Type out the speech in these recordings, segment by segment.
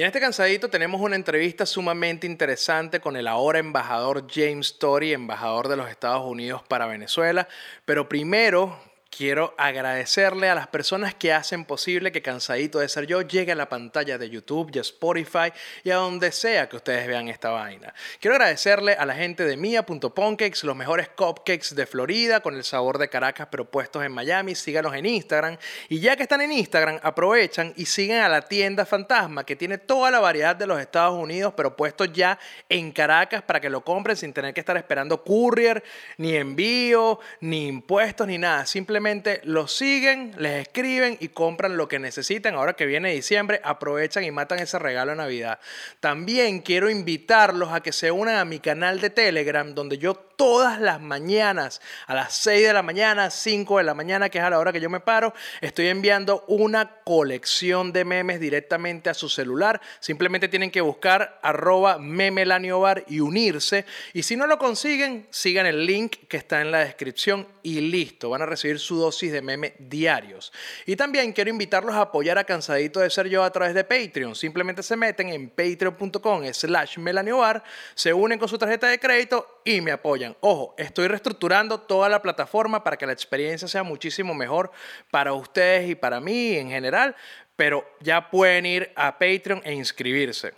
Y en este cansadito tenemos una entrevista sumamente interesante con el ahora embajador James Story, embajador de los Estados Unidos para Venezuela. Pero primero Quiero agradecerle a las personas que hacen posible que Cansadito de Ser Yo llegue a la pantalla de YouTube y Spotify y a donde sea que ustedes vean esta vaina. Quiero agradecerle a la gente de Mia.Pancakes, los mejores cupcakes de Florida con el sabor de Caracas pero puestos en Miami. Síganos en Instagram. Y ya que están en Instagram, aprovechan y siguen a la tienda Fantasma que tiene toda la variedad de los Estados Unidos pero puestos ya en Caracas para que lo compren sin tener que estar esperando courier, ni envío, ni impuestos, ni nada. Simplemente los siguen, les escriben y compran lo que necesitan. Ahora que viene diciembre, aprovechan y matan ese regalo de Navidad. También quiero invitarlos a que se unan a mi canal de Telegram, donde yo todas las mañanas, a las 6 de la mañana, 5 de la mañana, que es a la hora que yo me paro, estoy enviando una colección de memes directamente a su celular. Simplemente tienen que buscar arroba memelaniobar y unirse. Y si no lo consiguen, sigan el link que está en la descripción y listo. Van a recibir su dosis de meme diarios. Y también quiero invitarlos a apoyar a Cansadito de Ser Yo a través de Patreon. Simplemente se meten en patreon.com slash melaniobar, se unen con su tarjeta de crédito y me apoyan. Ojo, estoy reestructurando toda la plataforma para que la experiencia sea muchísimo mejor para ustedes y para mí en general, pero ya pueden ir a Patreon e inscribirse.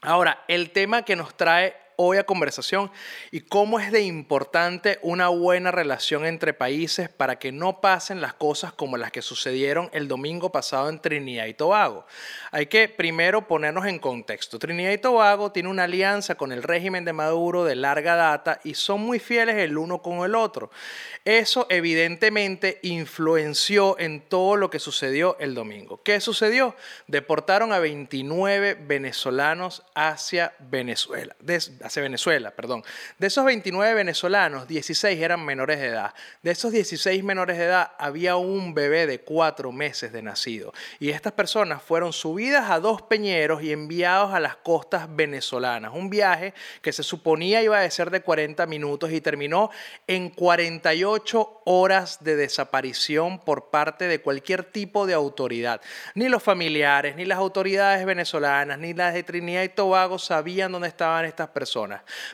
Ahora, el tema que nos trae hoy a conversación y cómo es de importante una buena relación entre países para que no pasen las cosas como las que sucedieron el domingo pasado en Trinidad y Tobago. Hay que primero ponernos en contexto. Trinidad y Tobago tiene una alianza con el régimen de Maduro de larga data y son muy fieles el uno con el otro. Eso evidentemente influenció en todo lo que sucedió el domingo. ¿Qué sucedió? Deportaron a 29 venezolanos hacia Venezuela hacia Venezuela, perdón. De esos 29 venezolanos, 16 eran menores de edad. De esos 16 menores de edad, había un bebé de cuatro meses de nacido. Y estas personas fueron subidas a dos peñeros y enviados a las costas venezolanas. Un viaje que se suponía iba a ser de 40 minutos y terminó en 48 horas de desaparición por parte de cualquier tipo de autoridad. Ni los familiares, ni las autoridades venezolanas, ni las de Trinidad y Tobago sabían dónde estaban estas personas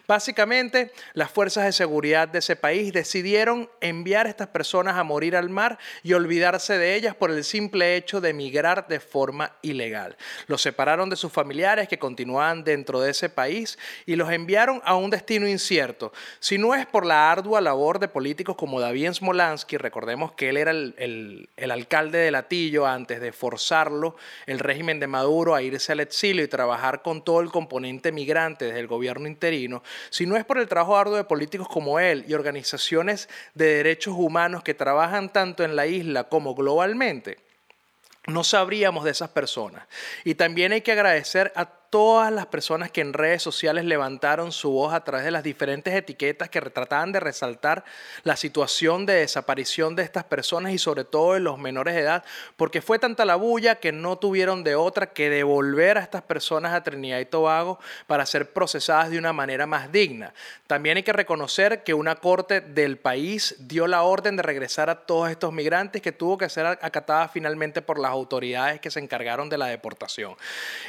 Básicamente, las fuerzas de seguridad de ese país decidieron enviar a estas personas a morir al mar y olvidarse de ellas por el simple hecho de emigrar de forma ilegal. Los separaron de sus familiares que continuaban dentro de ese país y los enviaron a un destino incierto. Si no es por la ardua labor de políticos como David Smolansky, recordemos que él era el, el alcalde de Latillo antes de forzarlo, el régimen de Maduro, a irse al exilio y trabajar con todo el componente migrante desde el gobierno interino, si no es por el trabajo arduo de políticos como él y organizaciones de derechos humanos que trabajan tanto en la isla como globalmente, no sabríamos de esas personas. Y también hay que agradecer a todas las personas que en redes sociales levantaron su voz a través de las diferentes etiquetas que trataban de resaltar la situación de desaparición de estas personas y sobre todo de los menores de edad, porque fue tanta la bulla que no tuvieron de otra que devolver a estas personas a Trinidad y Tobago para ser procesadas de una manera más digna. También hay que reconocer que una corte del país dio la orden de regresar a todos estos migrantes que tuvo que ser acatada finalmente por las autoridades que se encargaron de la deportación.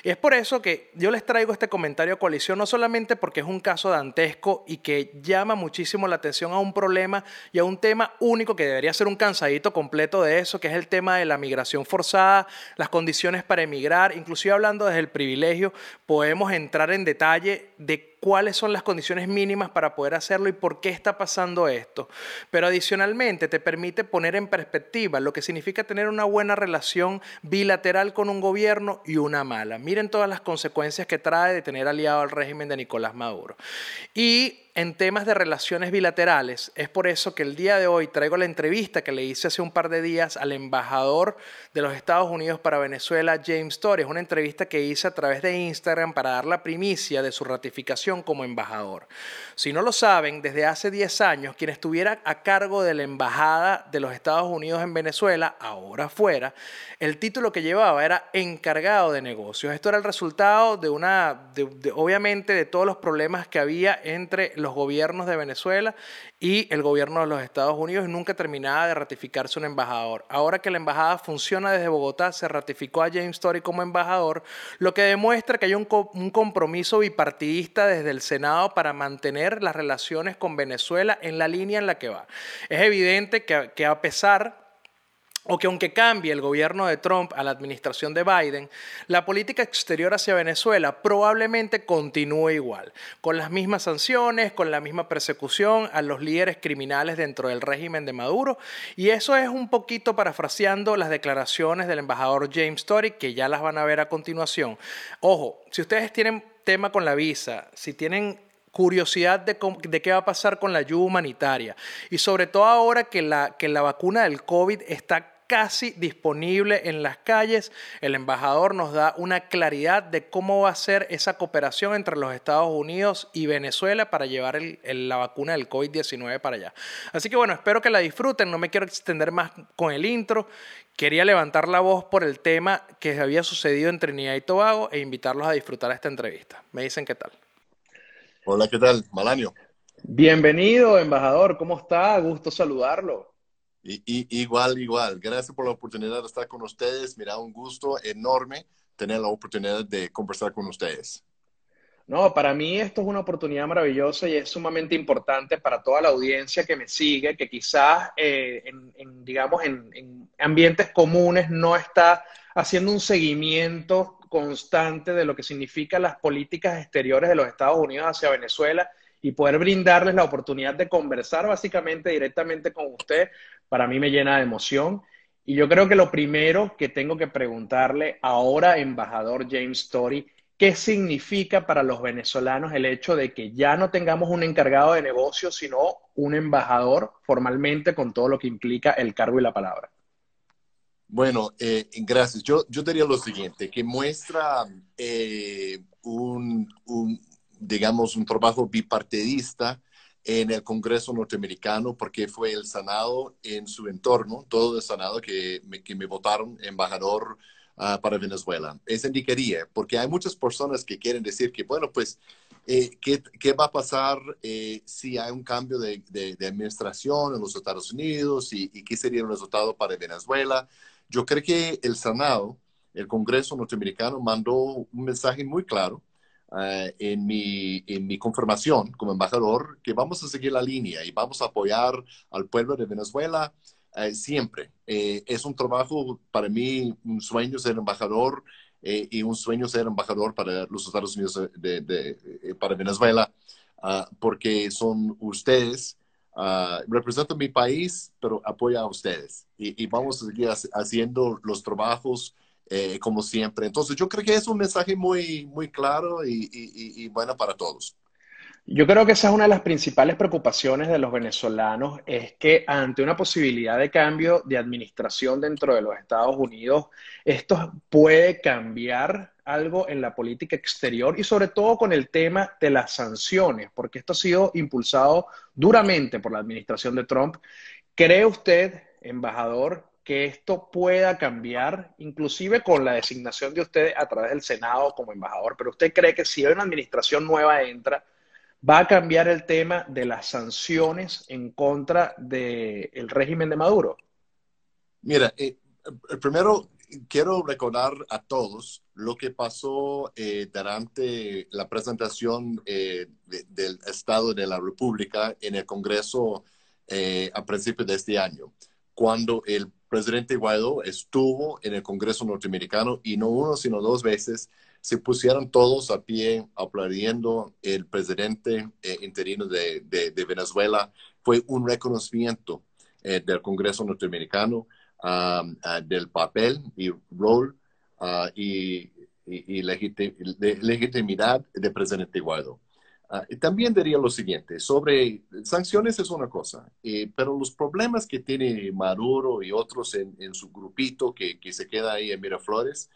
Es por eso que yo les traigo este comentario a coalición no solamente porque es un caso dantesco y que llama muchísimo la atención a un problema y a un tema único que debería ser un cansadito completo de eso, que es el tema de la migración forzada, las condiciones para emigrar, inclusive hablando desde el privilegio, podemos entrar en detalle de cuáles son las condiciones mínimas para poder hacerlo y por qué está pasando esto. Pero adicionalmente te permite poner en perspectiva lo que significa tener una buena relación bilateral con un gobierno y una mala. Miren todas las consecuencias que trae de tener aliado al régimen de Nicolás Maduro. Y en temas de relaciones bilaterales. Es por eso que el día de hoy traigo la entrevista que le hice hace un par de días al embajador de los Estados Unidos para Venezuela, James Torres. Una entrevista que hice a través de Instagram para dar la primicia de su ratificación como embajador. Si no lo saben, desde hace 10 años, quien estuviera a cargo de la embajada de los Estados Unidos en Venezuela, ahora fuera, el título que llevaba era encargado de negocios. Esto era el resultado de una, obviamente, de todos los problemas que había entre los gobiernos de Venezuela y el gobierno de los Estados Unidos nunca terminaba de ratificarse un embajador. Ahora que la embajada funciona desde Bogotá, se ratificó a James Story como embajador, lo que demuestra que hay un, compromiso bipartidista desde el Senado para mantener las relaciones con Venezuela en la línea en la que va. Es evidente que, que a pesar o que aunque cambie el gobierno de Trump a la administración de Biden, la política exterior hacia Venezuela probablemente continúe igual, con las mismas sanciones, con la misma persecución a los líderes criminales dentro del régimen de Maduro, y eso es un poquito parafraseando las declaraciones del embajador James Tory, que ya las van a ver a continuación. Ojo, si ustedes tienen tema con la visa, si tienen curiosidad de, de, qué va a pasar con la ayuda humanitaria. Y sobre todo ahora que la, que la vacuna del COVID está casi disponible en las calles. El embajador nos da una claridad de cómo va a ser esa cooperación entre los Estados Unidos y Venezuela para llevar la vacuna del COVID-19 para allá. Así que bueno, espero que la disfruten. No me quiero extender más con el intro. Quería levantar la voz por el tema que había sucedido en Trinidad y Tobago e invitarlos a disfrutar esta entrevista. Me dicen qué tal. Hola, ¿qué tal? Malanio. Bienvenido, embajador. ¿Cómo está? Gusto saludarlo. Y, igual, igual. Gracias por la oportunidad de estar con ustedes. Mira, un gusto enorme tener la oportunidad de conversar con ustedes. No, para mí esto es una oportunidad maravillosa y es sumamente importante para toda la audiencia que me sigue, que quizás, eh, en, digamos, en, en ambientes comunes no está haciendo un seguimiento constante de lo que significan las políticas exteriores de los Estados Unidos hacia Venezuela y poder brindarles la oportunidad de conversar básicamente directamente con usted, para mí me llena de emoción. Y yo creo que lo primero que tengo que preguntarle ahora, embajador James Story, ¿qué significa para los venezolanos el hecho de que ya no tengamos un encargado de negocios, sino un embajador formalmente con todo lo que implica el cargo y la palabra? Bueno, eh, gracias. Yo, yo diría lo siguiente, que muestra eh, un, digamos, un trabajo bipartidista en el Congreso norteamericano porque fue el Senado en su entorno, todo el Senado que me, que me votaron embajador ah, para Venezuela. Eso indicaría, porque hay muchas personas que quieren decir que, bueno, pues, eh, ¿qué, ¿qué, va a pasar eh, si hay un cambio de, de, administración en los Estados Unidos y, y qué sería el resultado para Venezuela? Yo creo que el Senado, el Congreso norteamericano, mandó un mensaje muy claro eh, en, mi, en mi confirmación como embajador que vamos a seguir la línea y vamos a apoyar al pueblo de Venezuela eh, siempre. Eh, es un trabajo para mí, un sueño ser embajador y un sueño ser embajador para los Estados Unidos, de, para Venezuela, ah, porque son ustedes. Uh, represento mi país, pero apoya a ustedes. Y, y vamos a seguir haciendo los trabajos eh, como siempre. Entonces, yo creo que es un mensaje muy, muy claro y, y, bueno para todos. Yo creo que esa es una de las principales preocupaciones de los venezolanos, es que ante una posibilidad de cambio de administración dentro de los Estados Unidos, esto puede cambiar algo en la política exterior y sobre todo con el tema de las sanciones, porque esto ha sido impulsado duramente por la administración de Trump. ¿Cree usted, embajador, que esto pueda cambiar, inclusive con la designación de usted a través del Senado como embajador, pero usted cree que si hay una administración nueva entra, va a cambiar el tema de las sanciones en contra del régimen de Maduro? Mira, eh, primero quiero recordar a todos lo que pasó eh, durante la presentación eh, del Estado de la República en el Congreso a principios de este año, cuando el presidente Guaidó estuvo en el Congreso norteamericano y no uno, sino dos veces se pusieron todos a pie aplaudiendo el presidente eh, interino de, Venezuela. Fue un reconocimiento eh, del Congreso norteamericano ah, del papel y rol uh, y, y, legitimidad del presidente Guaidó. Ah, también diría lo siguiente, sobre sanciones es una cosa, eh, pero los problemas que tiene Maduro y otros en, su grupito que, que, se queda ahí en Miraflores,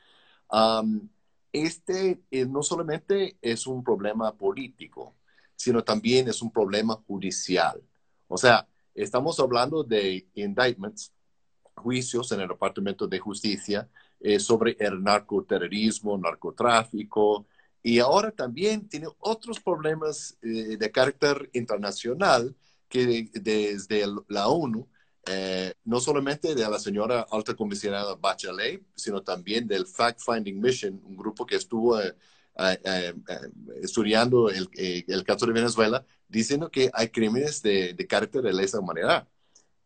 este eh, no solamente es un problema político, sino también es un problema judicial. O sea, estamos hablando de indictments, juicios en el Departamento de Justicia eh, sobre el narcoterrorismo, narcotráfico, y ahora también tiene otros problemas eh, de carácter internacional que desde la ONU, eh, no solamente de la señora alta comisionada Bachelet, sino también del Fact Finding Mission, un grupo que estuvo eh, estudiando el, el, caso de Venezuela, diciendo que hay crímenes de, de carácter de lesa humanidad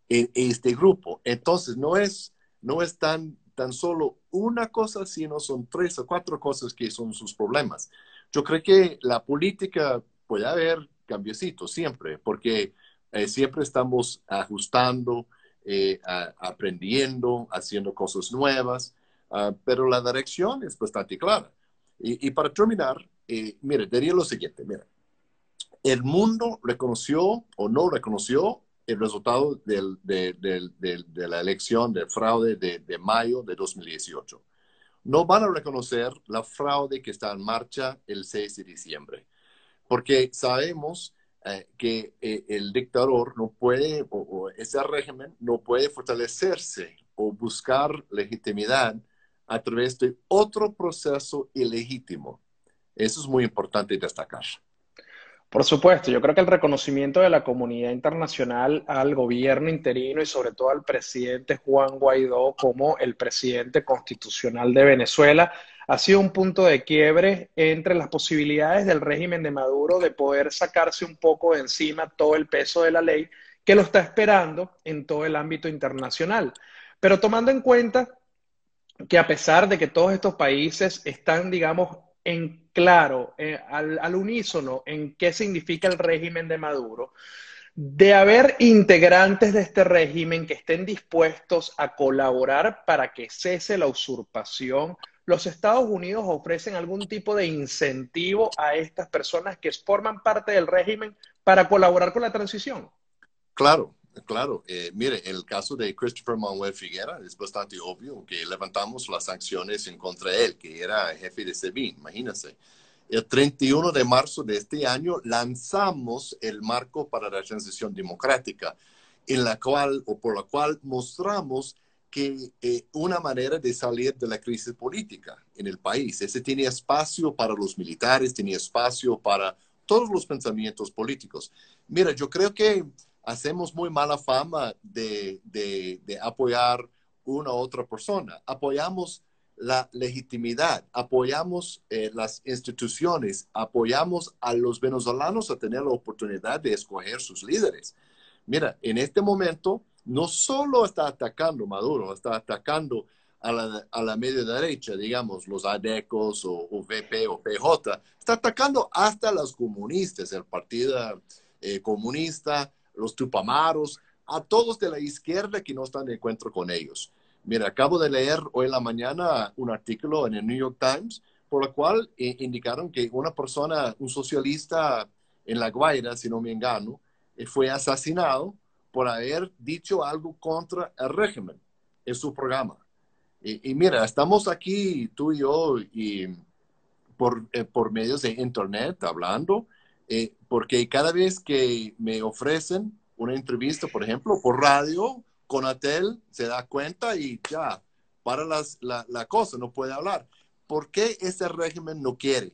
en este grupo. Entonces, no es, no es tan tan solo una cosa, sino son tres o cuatro cosas que son sus problemas. Yo creo que la política puede haber cambiecitos siempre, porque eh, siempre estamos ajustando, eh, aprendiendo, haciendo cosas nuevas, ah, pero la dirección es bastante clara. Y, para terminar, eh, mire, diría lo siguiente, mira, el mundo reconoció o no reconoció el resultado de, la elección del fraude de, mayo de 2018. No van a reconocer la fraude que está en marcha el 6 de diciembre, porque sabemos eh, que eh, el dictador no puede, o, ese régimen no puede fortalecerse o buscar legitimidad a través de otro proceso ilegítimo. Eso es muy importante destacar. Por supuesto, yo creo que el reconocimiento de la comunidad internacional al gobierno interino y sobre todo al presidente Juan Guaidó como el presidente constitucional de Venezuela ha sido un punto de quiebre entre las posibilidades del régimen de Maduro de poder sacarse un poco de encima todo el peso de la ley que lo está esperando en todo el ámbito internacional. Pero tomando en cuenta que a pesar de que todos estos países están, digamos, en claro, eh, al, unísono, en qué significa el régimen de Maduro, de haber integrantes de este régimen que estén dispuestos a colaborar para que cese la usurpación, los Estados Unidos ofrecen algún tipo de incentivo a estas personas que forman parte del régimen para colaborar con la transición. Claro, Claro, eh, mire, el caso de Christopher Manuel Figuera es bastante obvio que levantamos las sanciones en contra de él, que era jefe de SEBIN, imagínense. El 31 de marzo de este año lanzamos el marco para la transición democrática, en la cual o por la cual mostramos que eh, una manera de salir de la crisis política en el país. Ese tiene espacio para los militares, tiene espacio para todos los pensamientos políticos. Mira, yo creo que hacemos muy mala fama de, de, apoyar una u otra persona. Apoyamos la legitimidad, apoyamos eh, las instituciones, apoyamos a los venezolanos a tener la oportunidad de escoger sus líderes. Mira, en este momento no solo está atacando Maduro, está atacando a la, a la media derecha, digamos, los ADECOS o, VP o PJ, está atacando hasta las comunistas, el Partido eh, Comunista, los tupamaros, a todos de la izquierda que no están de encuentro con ellos. Mira, acabo de leer hoy en la mañana un artículo en el New York Times por el cual eh, indicaron que una persona, un socialista en La Guaira, si no me engano, eh, fue asesinado por haber dicho algo contra el régimen en su programa. Y, mira, estamos aquí, tú y yo, y por, eh, por medios de internet hablando, eh, porque cada vez que me ofrecen una entrevista, por ejemplo, por radio, Conatel se da cuenta y ya, para las, la, la cosa, no puede hablar. ¿Por qué ese régimen no quiere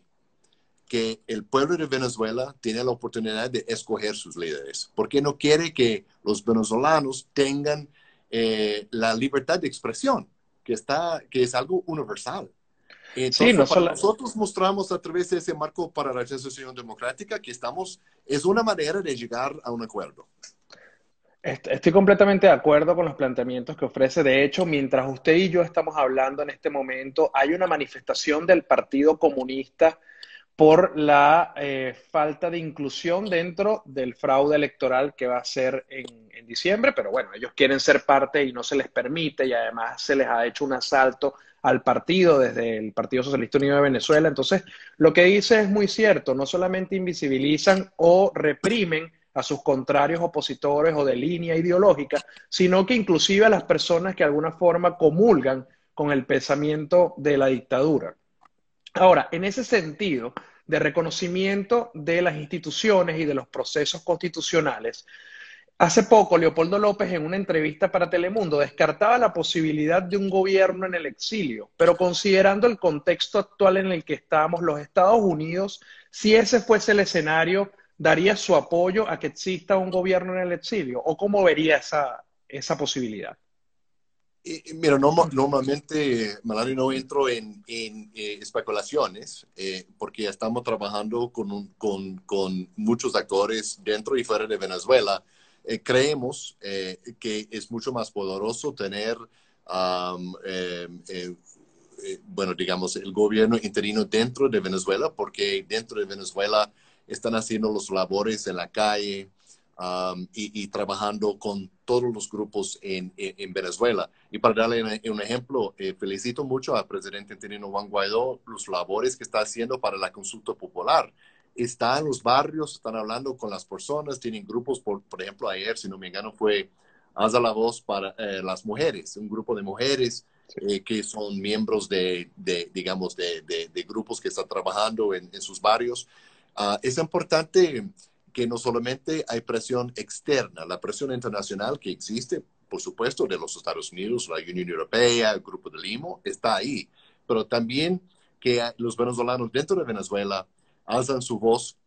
que el pueblo de Venezuela tenga la oportunidad de escoger sus líderes? ¿Por qué no quiere que los venezolanos tengan eh, la libertad de expresión, que, está, que es algo universal? Sí, nosotros mostramos a través de ese marco para la transición democrática que estamos, es una manera de llegar a un acuerdo. Estoy completamente de acuerdo con los planteamientos que ofrece. De hecho, mientras usted y yo estamos hablando en este momento, hay una manifestación del Partido Comunista por la eh, falta de inclusión dentro del fraude electoral que va a ser en, en, diciembre, pero bueno, ellos quieren ser parte y no se les permite y además se les ha hecho un asalto al partido desde el Partido Socialista Unido de Venezuela. Entonces, lo que dice es muy cierto, no solamente invisibilizan o reprimen a sus contrarios opositores o de línea ideológica, sino que inclusive a las personas que de alguna forma comulgan con el pensamiento de la dictadura. Ahora, en ese sentido de reconocimiento de las instituciones y de los procesos constitucionales, hace poco Leopoldo López en una entrevista para Telemundo descartaba la posibilidad de un gobierno en el exilio, pero considerando el contexto actual en el que estamos, los Estados Unidos, si ese fuese el escenario, daría su apoyo a que exista un gobierno en el exilio, o cómo vería esa, esa posibilidad. Mira, normalmente, Malari, no entro en, eh, especulaciones eh, porque estamos trabajando con, con, con, muchos actores dentro y fuera de Venezuela. Eh, creemos que es mucho más poderoso tener, bueno, digamos, el gobierno interino dentro de Venezuela porque dentro de Venezuela están haciendo los labores en la calle, y, trabajando con todos los grupos en, Venezuela. Y para darle un, ejemplo, eh, felicito mucho al presidente interino Juan Guaidó los labores que está haciendo para la consulta popular. Está en los barrios, están hablando con las personas, tienen grupos, por, por ejemplo, ayer, si no me engano, fue Alza la Voz para eh, las Mujeres, un grupo de mujeres eh, que son miembros de, de digamos, de, de, grupos que están trabajando en, en sus barrios. Uh, es importante que no solamente hay presión externa, la presión internacional que existe, por supuesto, de los Estados Unidos, la Unión Europea, el Grupo de Limo, está ahí, pero también que los venezolanos dentro de Venezuela alzan su voz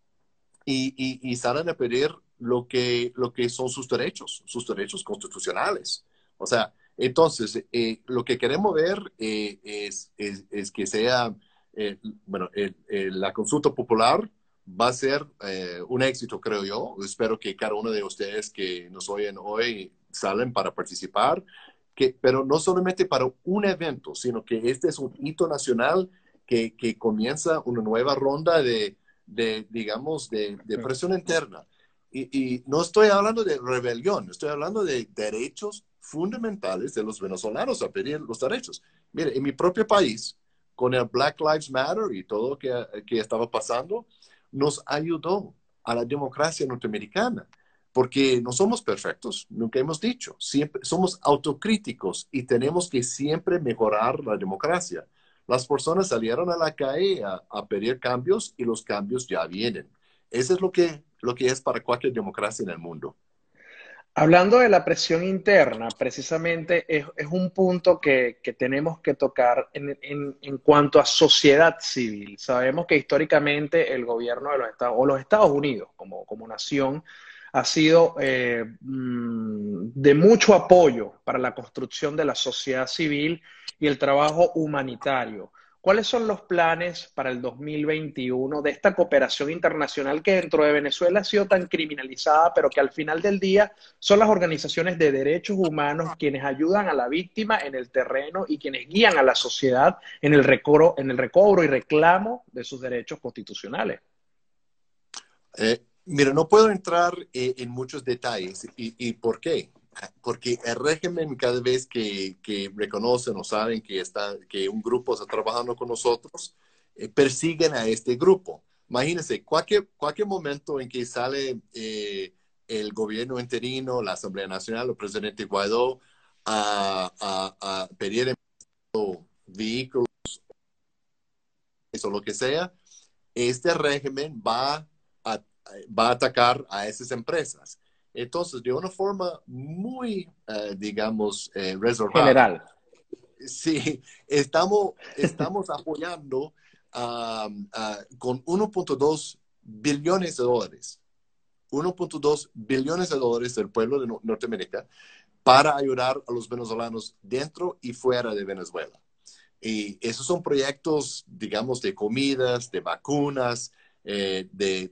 y, y, salen a pedir lo que, lo que son sus derechos, sus derechos constitucionales. O sea, entonces, eh, lo que queremos ver eh, es, es, que sea, eh, bueno, la consulta popular va a ser eh, un éxito, creo yo. Espero que cada uno de ustedes que nos oyen hoy salen para participar, que, pero no solamente para un evento, sino que este es un hito nacional que, que comienza una nueva ronda de, de digamos, de, de, presión interna. Y, y, no estoy hablando de rebelión, estoy hablando de derechos fundamentales de los venezolanos a pedir los derechos. Mire, en mi propio país, con el Black Lives Matter y todo lo que, que estaba pasando, nos ayudó a la democracia norteamericana, porque no somos perfectos, nunca hemos dicho, siempre somos autocríticos y tenemos que siempre mejorar la democracia. Las personas salieron a la calle a, pedir cambios y los cambios ya vienen. Eso es lo que, lo que es para cualquier democracia en el mundo. Hablando de la presión interna, precisamente es, un punto que, tenemos que tocar en, cuanto a sociedad civil. Sabemos que históricamente el gobierno de los Estados, o los Estados Unidos como, como nación, ha sido eh, mm, de mucho apoyo para la construcción de la sociedad civil y el trabajo humanitario. ¿Cuáles son los planes para el 2021 de esta cooperación internacional que dentro de Venezuela ha sido tan criminalizada, pero que al final del día son las organizaciones de derechos humanos quienes ayudan a la víctima en el terreno y quienes guían a la sociedad en el recobro, en el recobro y reclamo de sus derechos constitucionales? Eh, mira, no puedo entrar eh, en muchos detalles. ¿Y por qué? porque el régimen cada vez que, que, reconocen o saben que, está, que un grupo está trabajando con nosotros, eh, persiguen a este grupo. Imagínense, cualquier, cualquier momento en que sale eh, el gobierno interino, la Asamblea Nacional, el presidente Guaidó, a, a, a pedir vehículos o lo que sea, este régimen va va a atacar a esas empresas. Entonces, de una forma muy, eh, digamos, eh, reservada. General. Sí, estamos, estamos apoyando con 1.2 billones de dólares. 1.2 billones de dólares del pueblo de Norteamérica para ayudar a los venezolanos dentro y fuera de Venezuela. Y esos son proyectos, digamos, de comidas, de vacunas, eh, de,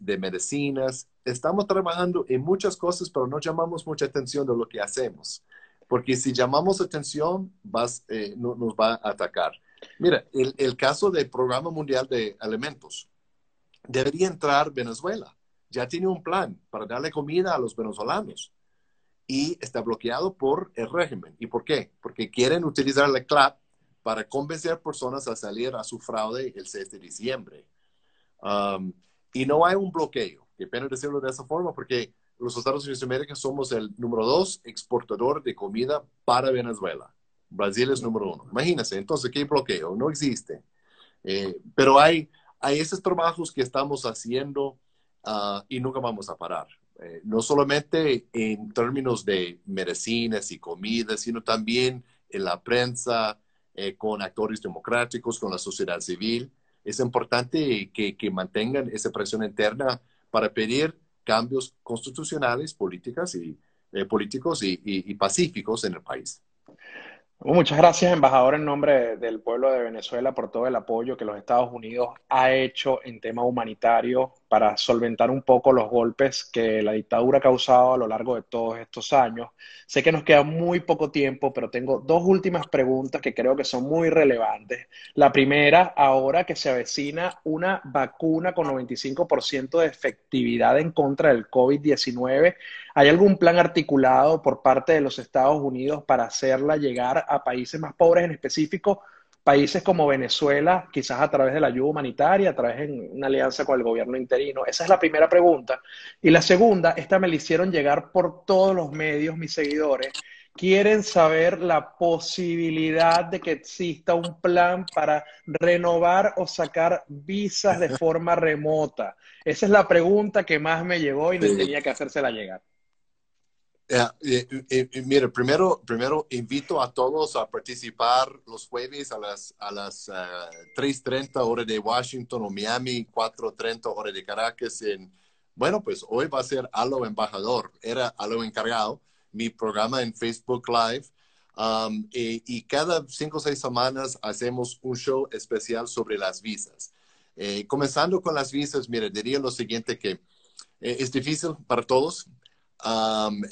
de, medicinas. Estamos trabajando en muchas cosas, pero no llamamos mucha atención de lo que hacemos, porque si llamamos atención, vas, eh, no, nos va a atacar. Mira, el, el, caso del Programa Mundial de Alimentos. debería entrar Venezuela. Ya tiene un plan para darle comida a los venezolanos y está bloqueado por el régimen. ¿Y por qué? Porque quieren utilizar la CLAP para convencer personas a salir a su fraude el 6 de diciembre. Um, y no hay un bloqueo. Qué pena decirlo de esa forma porque los Estados Unidos de América somos el número dos exportador de comida para Venezuela. Brasil es número uno. Imagínense, entonces, ¿qué bloqueo? No existe. Eh, pero hay, hay esos trabajos que estamos haciendo uh, y nunca vamos a parar. Eh, no solamente en términos de medicinas y comidas, sino también en la prensa, eh, con actores democráticos, con la sociedad civil. Es importante que, mantengan esa presión interna para pedir cambios constitucionales, políticas y, eh, políticos y, pacíficos en el país. Muchas gracias, embajador, en nombre del pueblo de Venezuela por todo el apoyo que los Estados Unidos ha hecho en tema humanitario para solventar un poco los golpes que la dictadura ha causado a lo largo de todos estos años. Sé que nos queda muy poco tiempo, pero tengo dos últimas preguntas que creo que son muy relevantes. La primera, ahora que se avecina una vacuna con 95% de efectividad en contra del COVID-19, ¿hay algún plan articulado por parte de los Estados Unidos para hacerla llegar a países más pobres en específico? Países como Venezuela, quizás a través de la ayuda humanitaria, a través de una alianza con el gobierno interino? Esa es la primera pregunta. Y la segunda, esta me la hicieron llegar por todos los medios, mis seguidores. Quieren saber la posibilidad de que exista un plan para renovar o sacar visas de forma remota. Esa es la pregunta que más me llegó y me tenía que hacérsela llegar. Eh, eh, eh, mire, primero, primero invito a todos a participar los jueves a las, a las 3.30 hora de Washington o Miami, 4.30 hora de Caracas. En, bueno, pues hoy va a ser Alo Embajador, era Alo Encargado, mi programa en Facebook Live. Um, y, cada cinco o seis semanas hacemos un show especial sobre las visas. comenzando con las visas, mire, diría lo siguiente que es difícil para todos,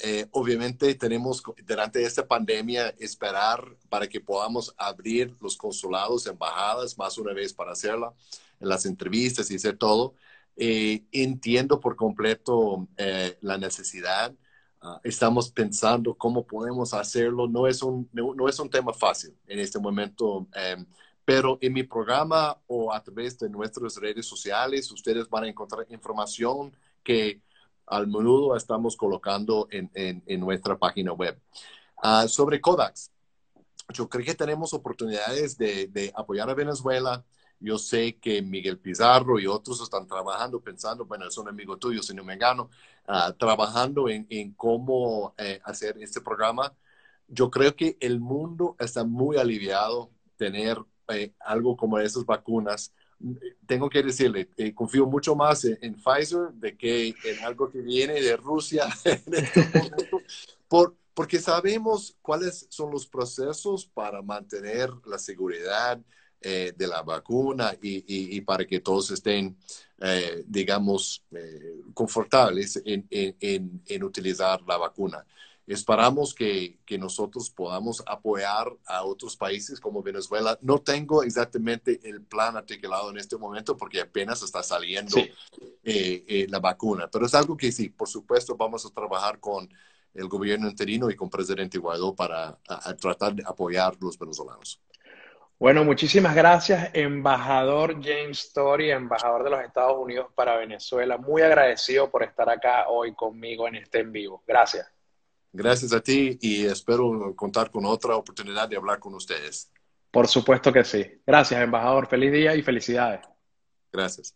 eh, obviamente tenemos durante esta pandemia esperar para que podamos abrir los consulados, embajadas más una vez para hacerla, las entrevistas y hacer todo. Eh, entiendo por completo eh, la necesidad. Ah, estamos pensando cómo podemos hacerlo. No es un, no, es un tema fácil en este momento, em, pero en mi programa o a través de nuestras redes sociales, ustedes van a encontrar información que al menudo estamos colocando en, en, nuestra página web. Ah, sobre Kodaks, yo creo que tenemos oportunidades de, de, apoyar a Venezuela. Yo sé que Miguel Pizarro y otros están trabajando, pensando, bueno, es un amigo tuyo, señor Mengano, uh, trabajando en, en cómo eh, hacer este programa. Yo creo que el mundo está muy aliviado tener eh, algo como esas vacunas tengo que decirle, eh, confío mucho más en, Pfizer de que en algo que viene de Rusia en este por, porque sabemos cuáles son los procesos para mantener la seguridad eh, de la vacuna y, para que todos estén, eh, digamos, confortables en, en, en utilizar la vacuna. Esperamos que, que, nosotros podamos apoyar a otros países como Venezuela. No tengo exactamente el plan articulado en este momento porque apenas está saliendo eh, eh, la vacuna, pero es algo que sí, por supuesto, vamos a trabajar con el gobierno interino y con presidente Guaidó para tratar de apoyar a los venezolanos. Bueno, muchísimas gracias, embajador James Story, embajador de los Estados Unidos para Venezuela. Muy agradecido por estar acá hoy conmigo en este en vivo. Gracias. Gracias a ti y espero contar con otra oportunidad de hablar con ustedes. Por supuesto que sí. Gracias, embajador. Feliz día y felicidades. Gracias.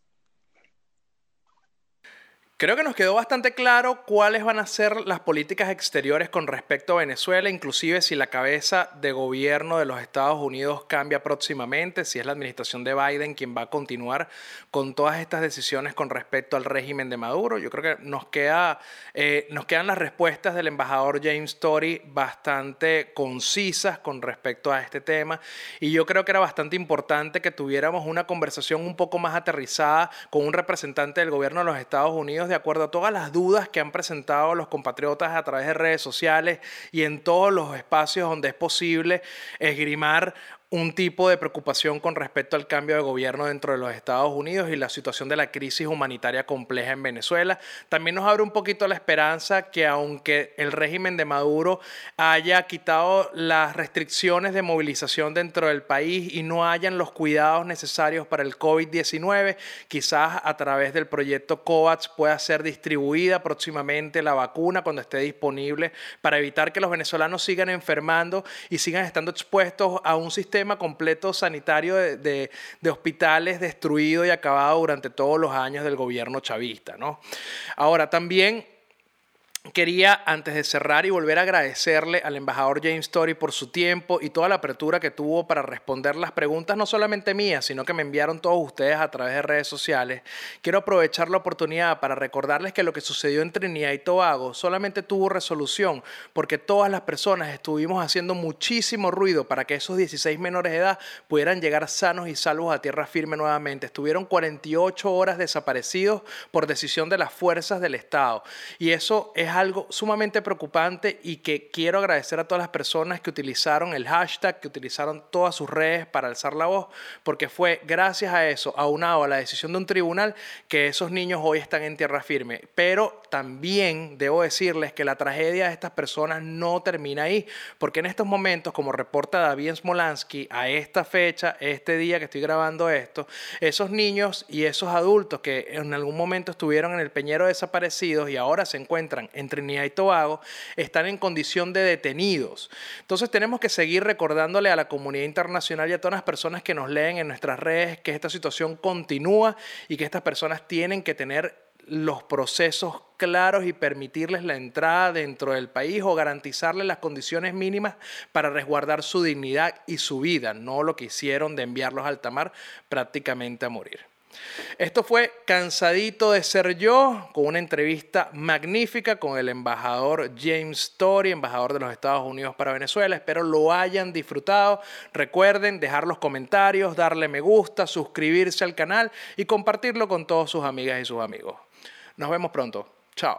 Creo que nos quedó bastante claro cuáles van a ser las políticas exteriores con respecto a Venezuela, inclusive si la cabeza de gobierno de los Estados Unidos cambia próximamente, si es la administración de Biden quien va a continuar con todas estas decisiones con respecto al régimen de Maduro. Yo creo que nos, queda, eh, nos quedan las respuestas del embajador James Tory bastante concisas con respecto a este tema y yo creo que era bastante importante que tuviéramos una conversación un poco más aterrizada con un representante del gobierno de los Estados Unidos de acuerdo a todas las dudas que han presentado los compatriotas a través de redes sociales y en todos los espacios donde es posible esgrimar un tipo de preocupación con respecto al cambio de gobierno dentro de los Estados Unidos y la situación de la crisis humanitaria compleja en Venezuela. También nos abre un poquito la esperanza que aunque el régimen de Maduro haya quitado las restricciones de movilización dentro del país y no hayan los cuidados necesarios para el COVID-19, quizás a través del proyecto COVAX pueda ser distribuida próximamente la vacuna cuando esté disponible para evitar que los venezolanos sigan enfermando y sigan estando expuestos a un sistema completo sanitario de, hospitales destruido y acabado durante todos los años del gobierno chavista. ¿no? Ahora, también Quería, antes de cerrar y volver a agradecerle al embajador James Story por su tiempo y toda la apertura que tuvo para responder las preguntas, no solamente mías, sino que me enviaron todos ustedes a través de redes sociales. Quiero aprovechar la oportunidad para recordarles que lo que sucedió en Trinidad y Tobago solamente tuvo resolución porque todas las personas estuvimos haciendo muchísimo ruido para que esos 16 menores de edad pudieran llegar sanos y salvos a tierra firme nuevamente. Estuvieron 48 horas desaparecidos por decisión de las fuerzas del Estado. Y eso es algo sumamente preocupante y que quiero agradecer a todas las personas que utilizaron el hashtag, que utilizaron todas sus redes para alzar la voz, porque fue gracias a eso, aunado a la decisión de un tribunal, que esos niños hoy están en tierra firme. Pero también debo decirles que la tragedia de estas personas no termina ahí, porque en estos momentos, como reporta David Smolansky, a esta fecha, este día que estoy grabando esto, esos niños y esos adultos que en algún momento estuvieron en el peñero desaparecidos y ahora se encuentran en en Trinidad y Tobago están en condición de detenidos. Entonces tenemos que seguir recordándole a la comunidad internacional y a todas las personas que nos leen en nuestras redes que esta situación continúa y que estas personas tienen que tener los procesos claros y permitirles la entrada dentro del país o garantizarles las condiciones mínimas para resguardar su dignidad y su vida, no lo que hicieron de enviarlos al tamar prácticamente a morir. Esto fue Cansadito de ser yo, con una entrevista magnífica con el embajador James Story, embajador de los Estados Unidos para Venezuela. Espero lo hayan disfrutado. Recuerden dejar los comentarios, darle me gusta, suscribirse al canal y compartirlo con todos sus amigas y sus amigos. Nos vemos pronto. Chao.